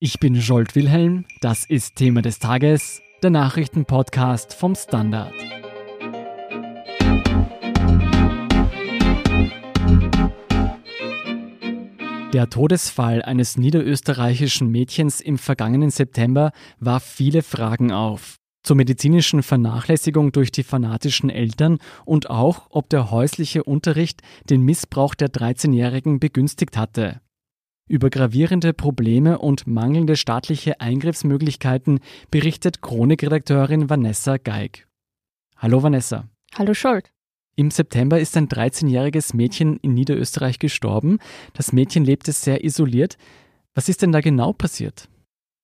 Ich bin Jolt Wilhelm, das ist Thema des Tages, der Nachrichtenpodcast vom Standard. Der Todesfall eines niederösterreichischen Mädchens im vergangenen September warf viele Fragen auf. Zur medizinischen Vernachlässigung durch die fanatischen Eltern und auch, ob der häusliche Unterricht den Missbrauch der 13-Jährigen begünstigt hatte. Über gravierende Probleme und mangelnde staatliche Eingriffsmöglichkeiten berichtet Chronikredakteurin Vanessa Geig. Hallo Vanessa. Hallo Scholt. Im September ist ein 13-jähriges Mädchen in Niederösterreich gestorben. Das Mädchen lebte sehr isoliert. Was ist denn da genau passiert?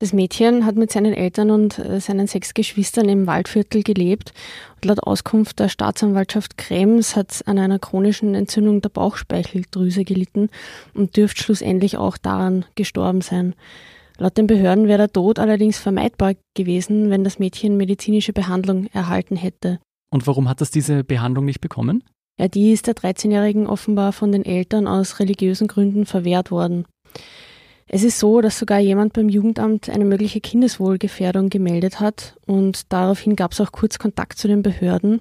Das Mädchen hat mit seinen Eltern und äh, seinen sechs Geschwistern im Waldviertel gelebt. Und laut Auskunft der Staatsanwaltschaft Krems hat an einer chronischen Entzündung der Bauchspeicheldrüse gelitten und dürfte schlussendlich auch daran gestorben sein. Laut den Behörden wäre der Tod allerdings vermeidbar gewesen, wenn das Mädchen medizinische Behandlung erhalten hätte. Und warum hat das diese Behandlung nicht bekommen? Ja, die ist der 13-Jährigen offenbar von den Eltern aus religiösen Gründen verwehrt worden. Es ist so, dass sogar jemand beim Jugendamt eine mögliche Kindeswohlgefährdung gemeldet hat und daraufhin gab es auch kurz Kontakt zu den Behörden.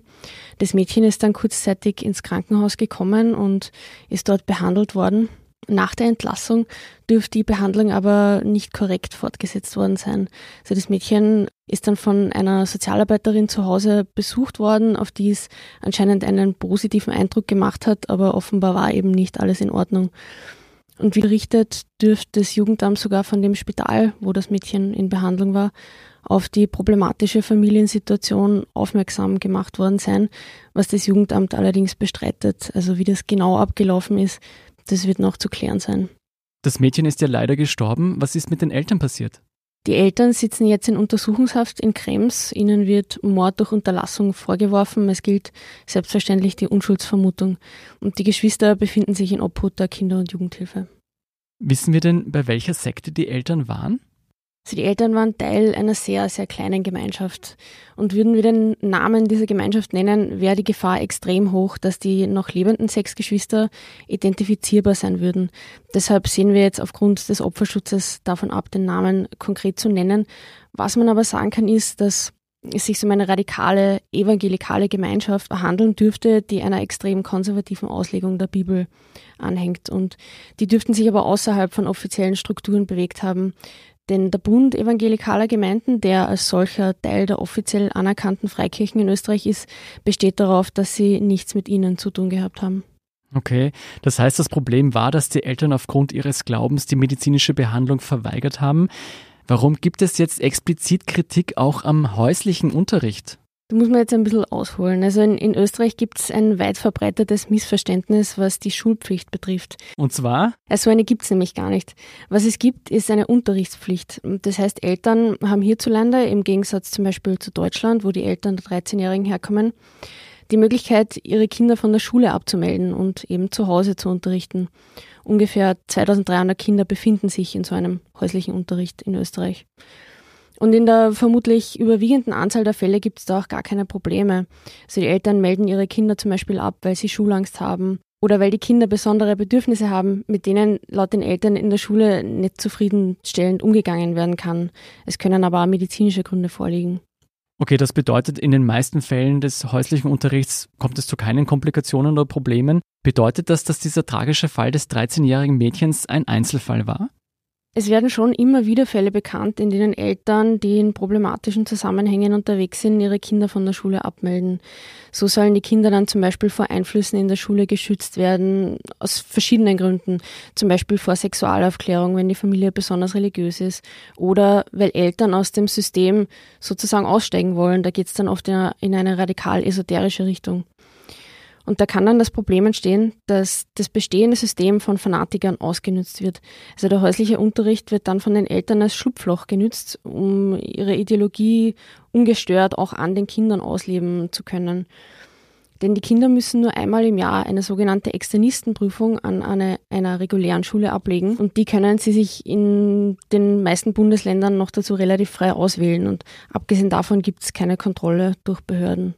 Das Mädchen ist dann kurzzeitig ins Krankenhaus gekommen und ist dort behandelt worden. Nach der Entlassung dürfte die Behandlung aber nicht korrekt fortgesetzt worden sein. Also das Mädchen ist dann von einer Sozialarbeiterin zu Hause besucht worden, auf die es anscheinend einen positiven Eindruck gemacht hat, aber offenbar war eben nicht alles in Ordnung. Und wie berichtet, dürfte das Jugendamt sogar von dem Spital, wo das Mädchen in Behandlung war, auf die problematische Familiensituation aufmerksam gemacht worden sein, was das Jugendamt allerdings bestreitet. Also wie das genau abgelaufen ist, das wird noch zu klären sein. Das Mädchen ist ja leider gestorben. Was ist mit den Eltern passiert? Die Eltern sitzen jetzt in Untersuchungshaft in Krems. Ihnen wird Mord durch Unterlassung vorgeworfen. Es gilt selbstverständlich die Unschuldsvermutung. Und die Geschwister befinden sich in Obhut der Kinder- und Jugendhilfe. Wissen wir denn, bei welcher Sekte die Eltern waren? Also die Eltern waren Teil einer sehr, sehr kleinen Gemeinschaft. Und würden wir den Namen dieser Gemeinschaft nennen, wäre die Gefahr extrem hoch, dass die noch lebenden sechs Geschwister identifizierbar sein würden. Deshalb sehen wir jetzt aufgrund des Opferschutzes davon ab, den Namen konkret zu nennen. Was man aber sagen kann, ist, dass es sich um eine radikale evangelikale Gemeinschaft handeln dürfte, die einer extrem konservativen Auslegung der Bibel anhängt. Und die dürften sich aber außerhalb von offiziellen Strukturen bewegt haben. Denn der Bund evangelikaler Gemeinden, der als solcher Teil der offiziell anerkannten Freikirchen in Österreich ist, besteht darauf, dass sie nichts mit ihnen zu tun gehabt haben. Okay, das heißt, das Problem war, dass die Eltern aufgrund ihres Glaubens die medizinische Behandlung verweigert haben. Warum gibt es jetzt explizit Kritik auch am häuslichen Unterricht? Da muss man jetzt ein bisschen ausholen. Also in, in Österreich gibt es ein weit verbreitetes Missverständnis, was die Schulpflicht betrifft. Und zwar? Also eine gibt es nämlich gar nicht. Was es gibt, ist eine Unterrichtspflicht. Das heißt, Eltern haben hierzulande, im Gegensatz zum Beispiel zu Deutschland, wo die Eltern der 13-Jährigen herkommen, die Möglichkeit, ihre Kinder von der Schule abzumelden und eben zu Hause zu unterrichten. Ungefähr 2300 Kinder befinden sich in so einem häuslichen Unterricht in Österreich. Und in der vermutlich überwiegenden Anzahl der Fälle gibt es da auch gar keine Probleme. Also die Eltern melden ihre Kinder zum Beispiel ab, weil sie Schulangst haben oder weil die Kinder besondere Bedürfnisse haben, mit denen laut den Eltern in der Schule nicht zufriedenstellend umgegangen werden kann. Es können aber auch medizinische Gründe vorliegen. Okay, das bedeutet, in den meisten Fällen des häuslichen Unterrichts kommt es zu keinen Komplikationen oder Problemen. Bedeutet das, dass dieser tragische Fall des 13-jährigen Mädchens ein Einzelfall war? Es werden schon immer wieder Fälle bekannt, in denen Eltern, die in problematischen Zusammenhängen unterwegs sind, ihre Kinder von der Schule abmelden. So sollen die Kinder dann zum Beispiel vor Einflüssen in der Schule geschützt werden, aus verschiedenen Gründen. Zum Beispiel vor Sexualaufklärung, wenn die Familie besonders religiös ist. Oder weil Eltern aus dem System sozusagen aussteigen wollen. Da geht es dann oft in eine radikal esoterische Richtung. Und da kann dann das Problem entstehen, dass das bestehende System von Fanatikern ausgenutzt wird. Also der häusliche Unterricht wird dann von den Eltern als Schlupfloch genützt, um ihre Ideologie ungestört auch an den Kindern ausleben zu können. Denn die Kinder müssen nur einmal im Jahr eine sogenannte Externistenprüfung an eine, einer regulären Schule ablegen und die können sie sich in den meisten Bundesländern noch dazu relativ frei auswählen und abgesehen davon gibt es keine Kontrolle durch Behörden.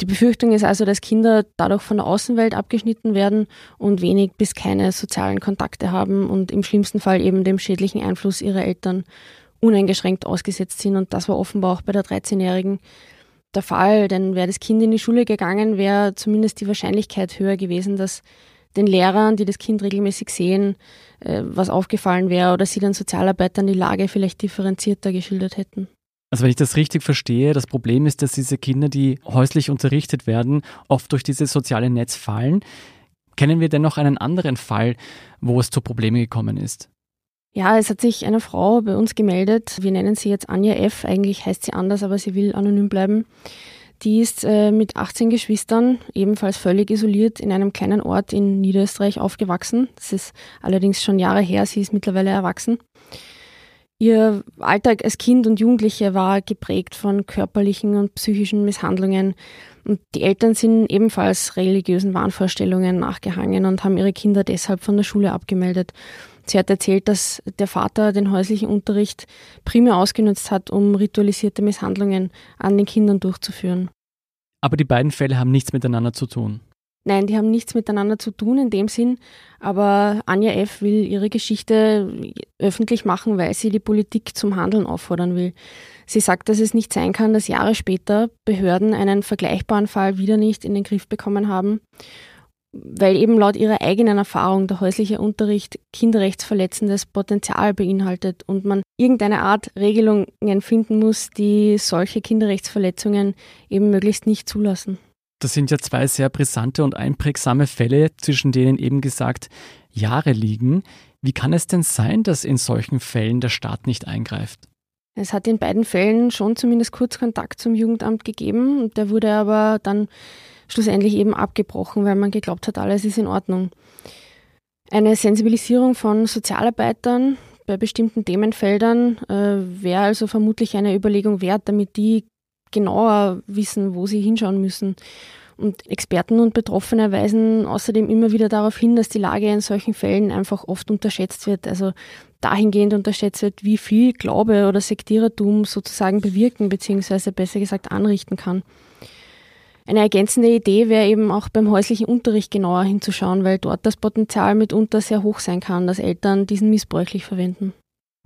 Die Befürchtung ist also, dass Kinder dadurch von der Außenwelt abgeschnitten werden und wenig bis keine sozialen Kontakte haben und im schlimmsten Fall eben dem schädlichen Einfluss ihrer Eltern uneingeschränkt ausgesetzt sind. Und das war offenbar auch bei der 13-Jährigen der Fall, denn wäre das Kind in die Schule gegangen, wäre zumindest die Wahrscheinlichkeit höher gewesen, dass den Lehrern, die das Kind regelmäßig sehen, äh, was aufgefallen wäre oder sie den Sozialarbeitern die Lage vielleicht differenzierter geschildert hätten. Also wenn ich das richtig verstehe, das Problem ist, dass diese Kinder, die häuslich unterrichtet werden, oft durch dieses soziale Netz fallen. Kennen wir denn noch einen anderen Fall, wo es zu Problemen gekommen ist? Ja, es hat sich eine Frau bei uns gemeldet. Wir nennen sie jetzt Anja F. Eigentlich heißt sie anders, aber sie will anonym bleiben. Die ist äh, mit 18 Geschwistern, ebenfalls völlig isoliert, in einem kleinen Ort in Niederösterreich aufgewachsen. Das ist allerdings schon Jahre her. Sie ist mittlerweile erwachsen. Ihr Alltag als Kind und Jugendliche war geprägt von körperlichen und psychischen Misshandlungen. Und die Eltern sind ebenfalls religiösen Wahnvorstellungen nachgehangen und haben ihre Kinder deshalb von der Schule abgemeldet. Sie hat erzählt, dass der Vater den häuslichen Unterricht primär ausgenutzt hat, um ritualisierte Misshandlungen an den Kindern durchzuführen. Aber die beiden Fälle haben nichts miteinander zu tun. Nein, die haben nichts miteinander zu tun in dem Sinn, aber Anja F. will ihre Geschichte öffentlich machen, weil sie die Politik zum Handeln auffordern will. Sie sagt, dass es nicht sein kann, dass Jahre später Behörden einen vergleichbaren Fall wieder nicht in den Griff bekommen haben weil eben laut ihrer eigenen Erfahrung der häusliche Unterricht kinderrechtsverletzendes Potenzial beinhaltet und man irgendeine Art Regelungen finden muss, die solche Kinderrechtsverletzungen eben möglichst nicht zulassen. Das sind ja zwei sehr brisante und einprägsame Fälle, zwischen denen eben gesagt Jahre liegen. Wie kann es denn sein, dass in solchen Fällen der Staat nicht eingreift? Es hat in beiden Fällen schon zumindest kurz Kontakt zum Jugendamt gegeben. Der wurde aber dann schlussendlich eben abgebrochen, weil man geglaubt hat, alles ist in Ordnung. Eine Sensibilisierung von Sozialarbeitern bei bestimmten Themenfeldern äh, wäre also vermutlich eine Überlegung wert, damit die genauer wissen, wo sie hinschauen müssen. Und Experten und Betroffene weisen außerdem immer wieder darauf hin, dass die Lage in solchen Fällen einfach oft unterschätzt wird. Also dahingehend unterschätzt wird, wie viel Glaube oder Sektierertum sozusagen bewirken bzw. besser gesagt anrichten kann. Eine ergänzende Idee wäre eben auch beim häuslichen Unterricht genauer hinzuschauen, weil dort das Potenzial mitunter sehr hoch sein kann, dass Eltern diesen missbräuchlich verwenden.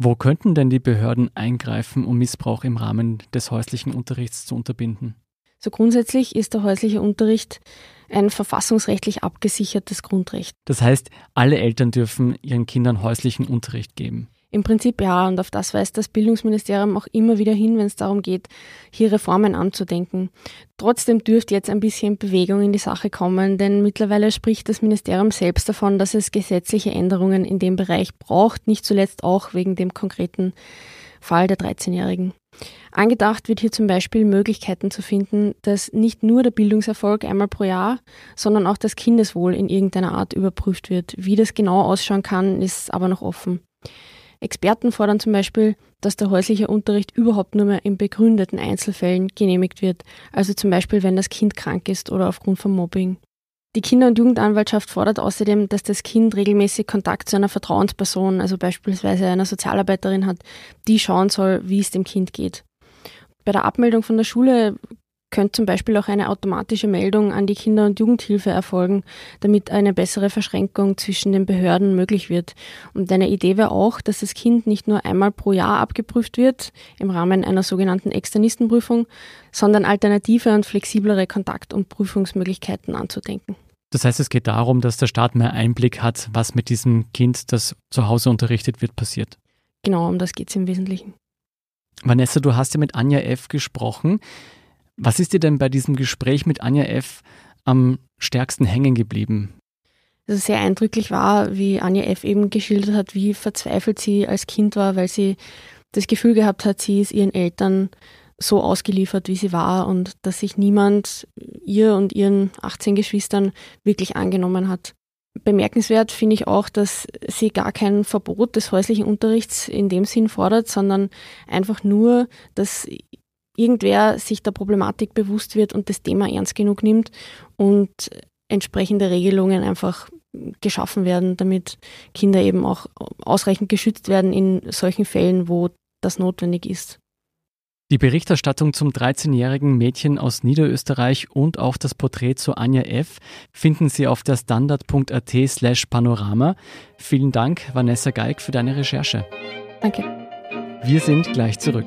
Wo könnten denn die Behörden eingreifen, um Missbrauch im Rahmen des häuslichen Unterrichts zu unterbinden? So grundsätzlich ist der häusliche Unterricht ein verfassungsrechtlich abgesichertes Grundrecht. Das heißt, alle Eltern dürfen ihren Kindern häuslichen Unterricht geben. Im Prinzip ja, und auf das weist das Bildungsministerium auch immer wieder hin, wenn es darum geht, hier Reformen anzudenken. Trotzdem dürfte jetzt ein bisschen Bewegung in die Sache kommen, denn mittlerweile spricht das Ministerium selbst davon, dass es gesetzliche Änderungen in dem Bereich braucht, nicht zuletzt auch wegen dem konkreten Fall der 13-Jährigen. Angedacht wird hier zum Beispiel Möglichkeiten zu finden, dass nicht nur der Bildungserfolg einmal pro Jahr, sondern auch das Kindeswohl in irgendeiner Art überprüft wird. Wie das genau ausschauen kann, ist aber noch offen. Experten fordern zum Beispiel, dass der häusliche Unterricht überhaupt nur mehr in begründeten Einzelfällen genehmigt wird, also zum Beispiel wenn das Kind krank ist oder aufgrund von Mobbing. Die Kinder- und Jugendanwaltschaft fordert außerdem, dass das Kind regelmäßig Kontakt zu einer Vertrauensperson, also beispielsweise einer Sozialarbeiterin hat, die schauen soll, wie es dem Kind geht. Bei der Abmeldung von der Schule könnte zum Beispiel auch eine automatische Meldung an die Kinder- und Jugendhilfe erfolgen, damit eine bessere Verschränkung zwischen den Behörden möglich wird. Und eine Idee wäre auch, dass das Kind nicht nur einmal pro Jahr abgeprüft wird, im Rahmen einer sogenannten Externistenprüfung, sondern alternative und flexiblere Kontakt- und Prüfungsmöglichkeiten anzudenken. Das heißt, es geht darum, dass der Staat mehr Einblick hat, was mit diesem Kind, das zu Hause unterrichtet wird, passiert. Genau, um das geht es im Wesentlichen. Vanessa, du hast ja mit Anja F. gesprochen. Was ist dir denn bei diesem Gespräch mit Anja F. am stärksten hängen geblieben? Also sehr eindrücklich war, wie Anja F. eben geschildert hat, wie verzweifelt sie als Kind war, weil sie das Gefühl gehabt hat, sie ist ihren Eltern so ausgeliefert, wie sie war und dass sich niemand ihr und ihren 18 Geschwistern wirklich angenommen hat. Bemerkenswert finde ich auch, dass sie gar kein Verbot des häuslichen Unterrichts in dem Sinn fordert, sondern einfach nur, dass irgendwer sich der Problematik bewusst wird und das Thema ernst genug nimmt und entsprechende Regelungen einfach geschaffen werden, damit Kinder eben auch ausreichend geschützt werden in solchen Fällen, wo das notwendig ist. Die Berichterstattung zum 13-jährigen Mädchen aus Niederösterreich und auch das Porträt zu Anja F. finden Sie auf der standard.at slash panorama. Vielen Dank, Vanessa Geig, für deine Recherche. Danke. Wir sind gleich zurück.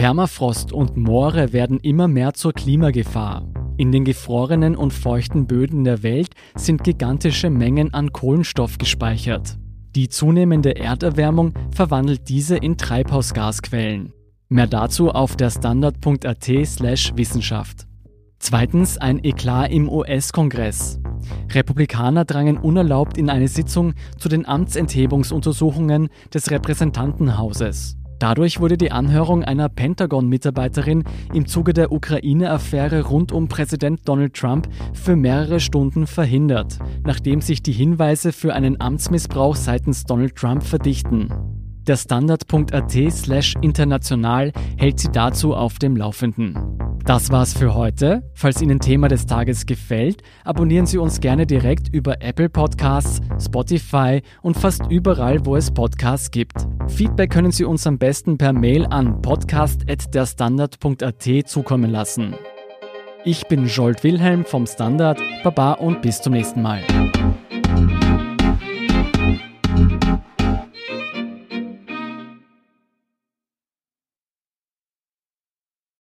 Permafrost und Moore werden immer mehr zur Klimagefahr. In den gefrorenen und feuchten Böden der Welt sind gigantische Mengen an Kohlenstoff gespeichert. Die zunehmende Erderwärmung verwandelt diese in Treibhausgasquellen. Mehr dazu auf der standard.at slash Wissenschaft. Zweitens ein Eklat im US-Kongress. Republikaner drangen unerlaubt in eine Sitzung zu den Amtsenthebungsuntersuchungen des Repräsentantenhauses. Dadurch wurde die Anhörung einer Pentagon-Mitarbeiterin im Zuge der Ukraine-Affäre rund um Präsident Donald Trump für mehrere Stunden verhindert, nachdem sich die Hinweise für einen Amtsmissbrauch seitens Donald Trump verdichten. Der Standard.at slash international hält Sie dazu auf dem Laufenden. Das war's für heute. Falls Ihnen Thema des Tages gefällt, abonnieren Sie uns gerne direkt über Apple Podcasts, Spotify und fast überall, wo es Podcasts gibt. Feedback können Sie uns am besten per Mail an podcast.derstandard.at zukommen lassen. Ich bin Jolt Wilhelm vom Standard. Baba und bis zum nächsten Mal.